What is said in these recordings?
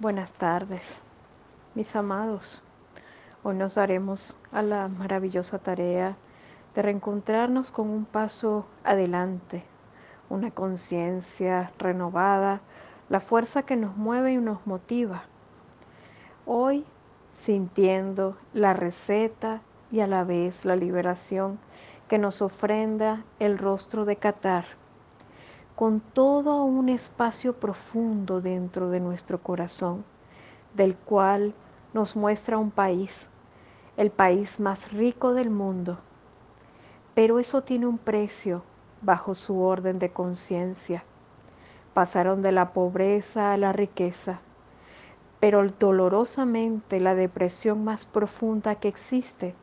Buenas tardes, mis amados. Hoy nos daremos a la maravillosa tarea de reencontrarnos con un paso adelante, una conciencia renovada, la fuerza que nos mueve y nos motiva. Hoy sintiendo la receta y a la vez la liberación que nos ofrenda el rostro de Qatar con todo un espacio profundo dentro de nuestro corazón, del cual nos muestra un país, el país más rico del mundo. Pero eso tiene un precio bajo su orden de conciencia. Pasaron de la pobreza a la riqueza, pero dolorosamente la depresión más profunda que existe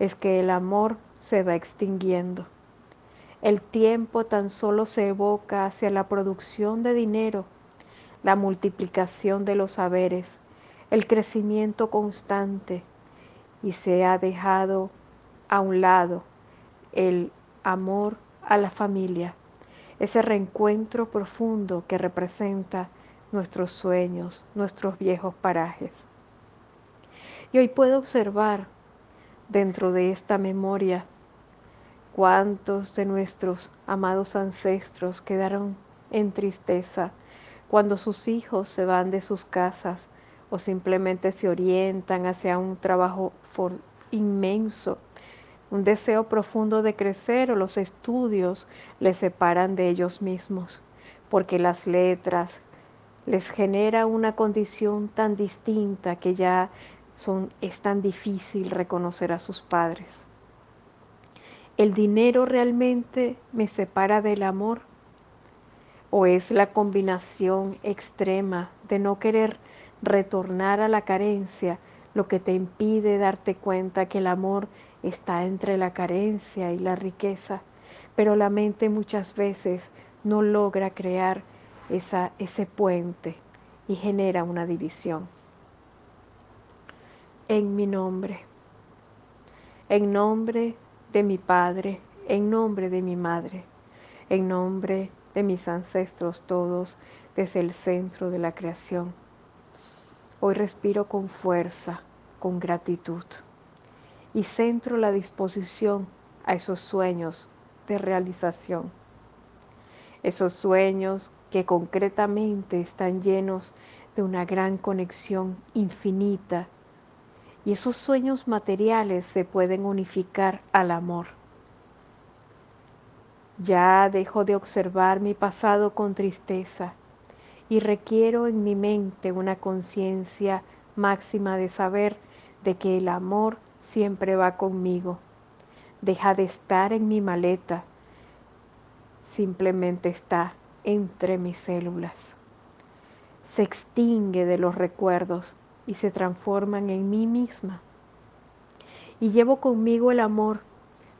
es que el amor se va extinguiendo. El tiempo tan solo se evoca hacia la producción de dinero, la multiplicación de los saberes, el crecimiento constante y se ha dejado a un lado el amor a la familia, ese reencuentro profundo que representa nuestros sueños, nuestros viejos parajes. Y hoy puedo observar dentro de esta memoria ¿Cuántos de nuestros amados ancestros quedaron en tristeza cuando sus hijos se van de sus casas o simplemente se orientan hacia un trabajo inmenso, un deseo profundo de crecer o los estudios les separan de ellos mismos? Porque las letras les genera una condición tan distinta que ya es tan difícil reconocer a sus padres. ¿El dinero realmente me separa del amor? ¿O es la combinación extrema de no querer retornar a la carencia lo que te impide darte cuenta que el amor está entre la carencia y la riqueza? Pero la mente muchas veces no logra crear esa, ese puente y genera una división. En mi nombre, en nombre de mi Padre, en nombre de mi Madre, en nombre de mis ancestros todos desde el centro de la creación. Hoy respiro con fuerza, con gratitud y centro la disposición a esos sueños de realización. Esos sueños que concretamente están llenos de una gran conexión infinita y esos sueños materiales se pueden unificar al amor. Ya dejo de observar mi pasado con tristeza y requiero en mi mente una conciencia máxima de saber de que el amor siempre va conmigo. Deja de estar en mi maleta, simplemente está entre mis células. Se extingue de los recuerdos y se transforman en mí misma. Y llevo conmigo el amor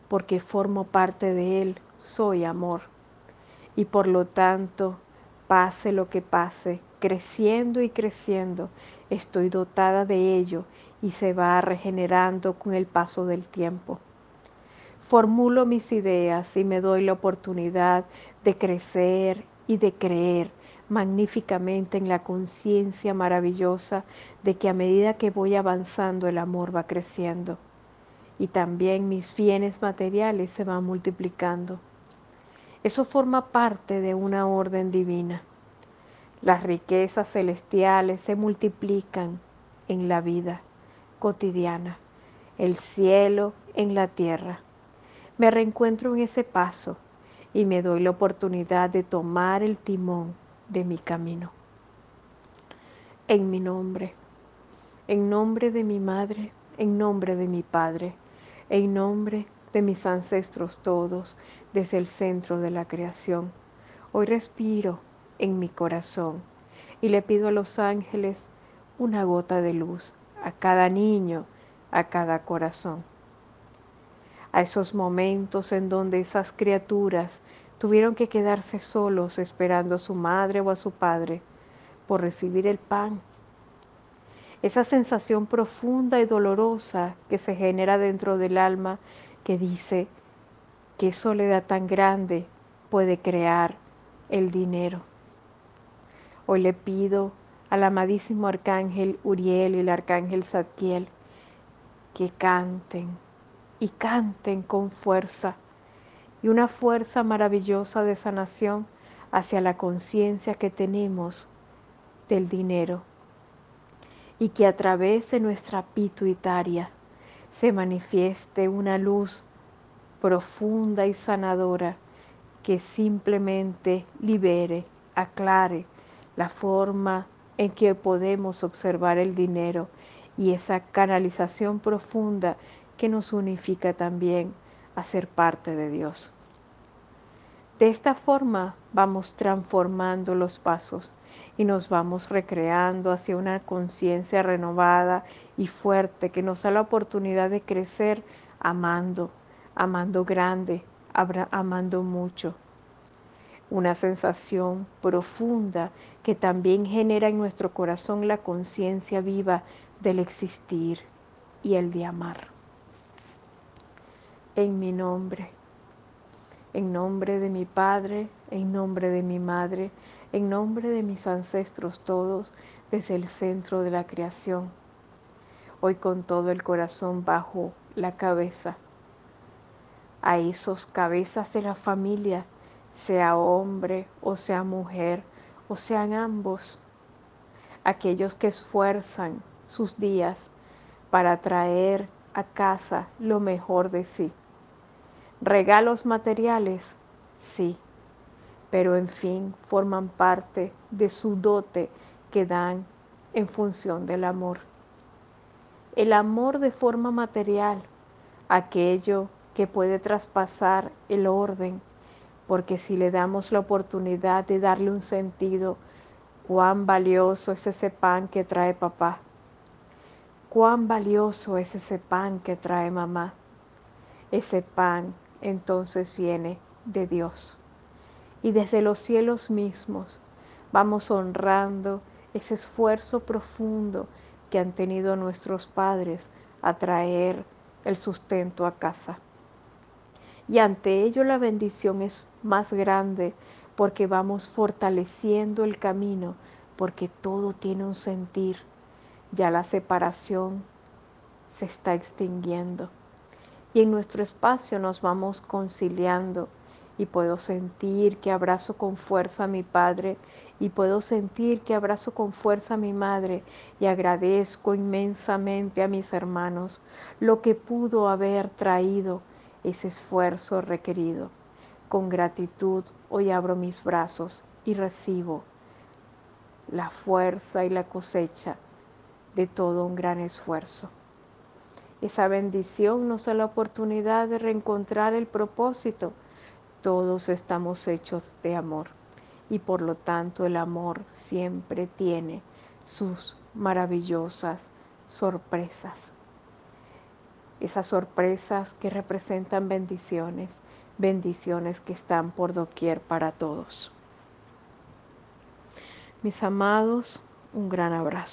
porque formo parte de él, soy amor. Y por lo tanto, pase lo que pase, creciendo y creciendo, estoy dotada de ello y se va regenerando con el paso del tiempo. Formulo mis ideas y me doy la oportunidad de crecer y de creer magníficamente en la conciencia maravillosa de que a medida que voy avanzando el amor va creciendo y también mis bienes materiales se van multiplicando. Eso forma parte de una orden divina. Las riquezas celestiales se multiplican en la vida cotidiana, el cielo en la tierra. Me reencuentro en ese paso y me doy la oportunidad de tomar el timón de mi camino. En mi nombre, en nombre de mi madre, en nombre de mi padre, en nombre de mis ancestros todos desde el centro de la creación. Hoy respiro en mi corazón y le pido a los ángeles una gota de luz a cada niño, a cada corazón. A esos momentos en donde esas criaturas tuvieron que quedarse solos esperando a su madre o a su padre por recibir el pan. Esa sensación profunda y dolorosa que se genera dentro del alma que dice, ¿qué soledad tan grande puede crear el dinero? Hoy le pido al amadísimo arcángel Uriel y el arcángel Zadkiel, que canten y canten con fuerza y una fuerza maravillosa de sanación hacia la conciencia que tenemos del dinero y que a través de nuestra pituitaria se manifieste una luz profunda y sanadora que simplemente libere, aclare la forma en que podemos observar el dinero y esa canalización profunda que nos unifica también a ser parte de Dios. De esta forma vamos transformando los pasos y nos vamos recreando hacia una conciencia renovada y fuerte que nos da la oportunidad de crecer amando, amando grande, amando mucho. Una sensación profunda que también genera en nuestro corazón la conciencia viva del existir y el de amar. En mi nombre. En nombre de mi Padre, en nombre de mi Madre, en nombre de mis ancestros todos, desde el centro de la creación. Hoy con todo el corazón bajo la cabeza, a esos cabezas de la familia, sea hombre o sea mujer, o sean ambos, aquellos que esfuerzan sus días para traer a casa lo mejor de sí Regalos materiales, sí, pero en fin forman parte de su dote que dan en función del amor. El amor de forma material, aquello que puede traspasar el orden, porque si le damos la oportunidad de darle un sentido, cuán valioso es ese pan que trae papá, cuán valioso es ese pan que trae mamá, ese pan entonces viene de Dios. Y desde los cielos mismos vamos honrando ese esfuerzo profundo que han tenido nuestros padres a traer el sustento a casa. Y ante ello la bendición es más grande porque vamos fortaleciendo el camino, porque todo tiene un sentir. Ya la separación se está extinguiendo y en nuestro espacio nos vamos conciliando y puedo sentir que abrazo con fuerza a mi Padre y puedo sentir que abrazo con fuerza a mi Madre y agradezco inmensamente a mis hermanos lo que pudo haber traído ese esfuerzo requerido. Con gratitud hoy abro mis brazos y recibo la fuerza y la cosecha de todo un gran esfuerzo. Esa bendición nos da la oportunidad de reencontrar el propósito. Todos estamos hechos de amor y por lo tanto el amor siempre tiene sus maravillosas sorpresas. Esas sorpresas que representan bendiciones, bendiciones que están por doquier para todos. Mis amados, un gran abrazo.